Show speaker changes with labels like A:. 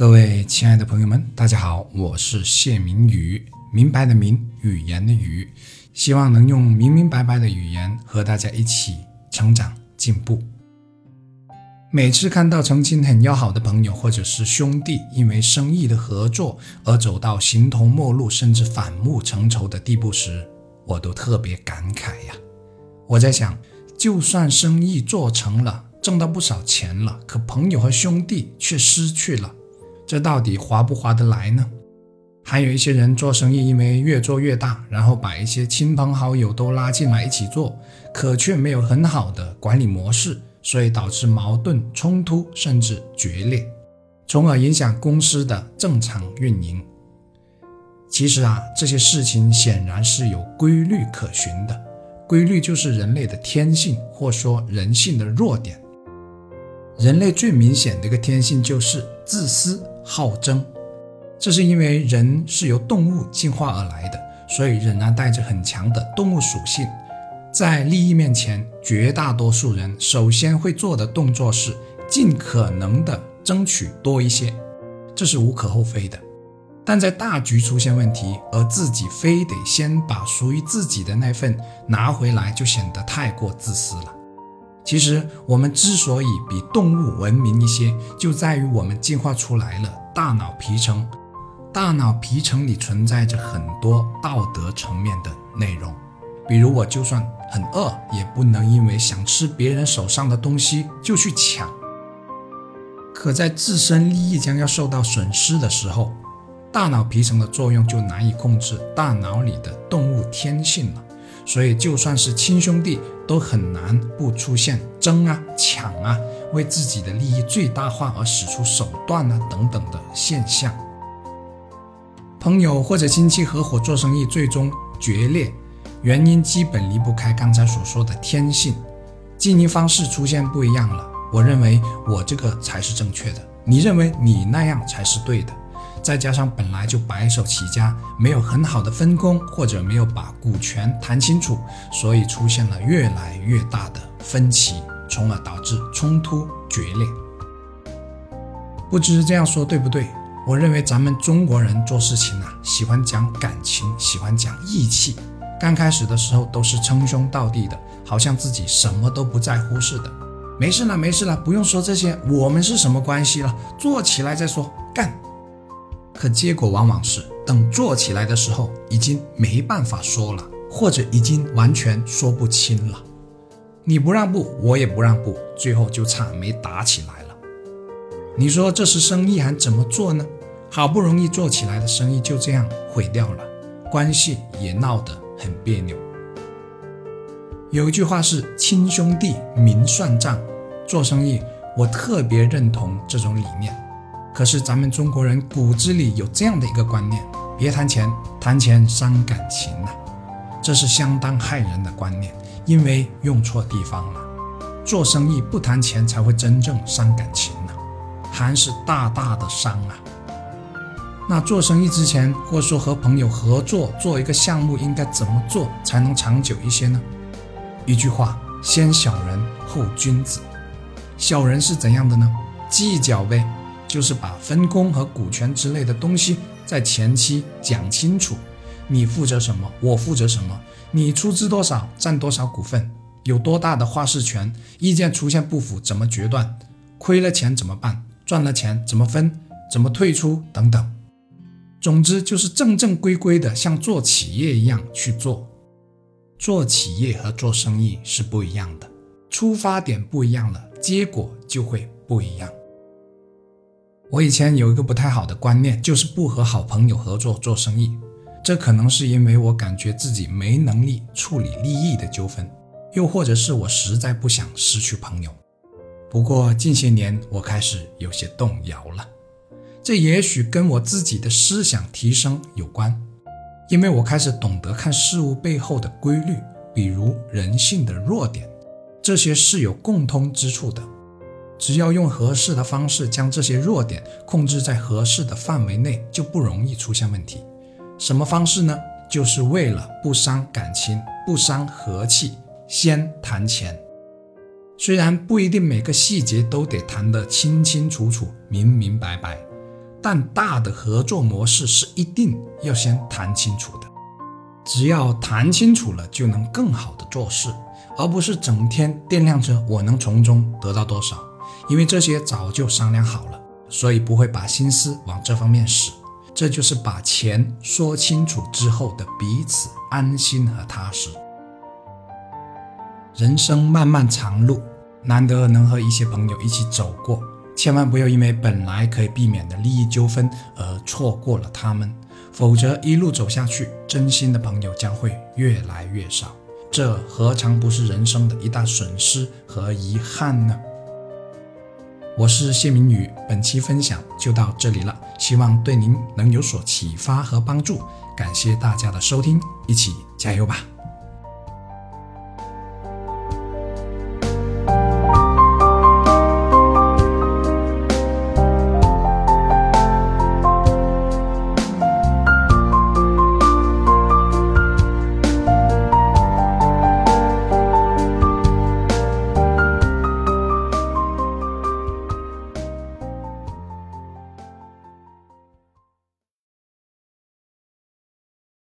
A: 各位亲爱的朋友们，大家好，我是谢明宇，明白的明，语言的语，希望能用明明白白的语言和大家一起成长进步。每次看到曾经很要好的朋友或者是兄弟，因为生意的合作而走到形同陌路，甚至反目成仇的地步时，我都特别感慨呀。我在想，就算生意做成了，挣到不少钱了，可朋友和兄弟却失去了。这到底划不划得来呢？还有一些人做生意，因为越做越大，然后把一些亲朋好友都拉进来一起做，可却没有很好的管理模式，所以导致矛盾冲突甚至决裂，从而影响公司的正常运营。其实啊，这些事情显然是有规律可循的，规律就是人类的天性，或说人性的弱点。人类最明显的一个天性就是自私。好争，这是因为人是由动物进化而来的，所以仍然带着很强的动物属性。在利益面前，绝大多数人首先会做的动作是尽可能的争取多一些，这是无可厚非的。但在大局出现问题，而自己非得先把属于自己的那份拿回来，就显得太过自私了。其实，我们之所以比动物文明一些，就在于我们进化出来了大脑皮层。大脑皮层里存在着很多道德层面的内容，比如我就算很饿，也不能因为想吃别人手上的东西就去抢。可在自身利益将要受到损失的时候，大脑皮层的作用就难以控制大脑里的动物天性了。所以，就算是亲兄弟，都很难不出现争啊、抢啊，为自己的利益最大化而使出手段啊等等的现象。朋友或者亲戚合伙做生意，最终决裂，原因基本离不开刚才所说的天性，经营方式出现不一样了。我认为我这个才是正确的，你认为你那样才是对的。再加上本来就白手起家，没有很好的分工，或者没有把股权谈清楚，所以出现了越来越大的分歧，从而导致冲突决裂。不知这样说对不对？我认为咱们中国人做事情啊，喜欢讲感情，喜欢讲义气。刚开始的时候都是称兄道弟的，好像自己什么都不在乎似的。没事了，没事了，不用说这些，我们是什么关系了？做起来再说，干！可结果往往是，等做起来的时候，已经没办法说了，或者已经完全说不清了。你不让步，我也不让步，最后就差没打起来了。你说这是生意还怎么做呢？好不容易做起来的生意就这样毁掉了，关系也闹得很别扭。有一句话是“亲兄弟明算账”，做生意我特别认同这种理念。可是咱们中国人骨子里有这样的一个观念：别谈钱，谈钱伤感情呐。这是相当害人的观念，因为用错地方了。做生意不谈钱才会真正伤感情呢，还是大大的伤啊。那做生意之前，或说和朋友合作做一个项目，应该怎么做才能长久一些呢？一句话：先小人后君子。小人是怎样的呢？计较呗。就是把分工和股权之类的东西在前期讲清楚，你负责什么，我负责什么，你出资多少，占多少股份，有多大的话事权，意见出现不符怎么决断，亏了钱怎么办，赚了钱怎么分，怎么退出等等。总之就是正正规规的，像做企业一样去做。做企业和做生意是不一样的，出发点不一样了，结果就会不一样。我以前有一个不太好的观念，就是不和好朋友合作做生意。这可能是因为我感觉自己没能力处理利益的纠纷，又或者是我实在不想失去朋友。不过近些年我开始有些动摇了，这也许跟我自己的思想提升有关，因为我开始懂得看事物背后的规律，比如人性的弱点，这些是有共通之处的。只要用合适的方式将这些弱点控制在合适的范围内，就不容易出现问题。什么方式呢？就是为了不伤感情、不伤和气，先谈钱。虽然不一定每个细节都得谈得清清楚楚、明明白白，但大的合作模式是一定要先谈清楚的。只要谈清楚了，就能更好的做事，而不是整天掂量着我能从中得到多少。因为这些早就商量好了，所以不会把心思往这方面使。这就是把钱说清楚之后的彼此安心和踏实。人生漫漫长路，难得能和一些朋友一起走过，千万不要因为本来可以避免的利益纠纷而错过了他们，否则一路走下去，真心的朋友将会越来越少，这何尝不是人生的一大损失和遗憾呢？我是谢明宇，本期分享就到这里了，希望对您能有所启发和帮助。感谢大家的收听，一起加油吧！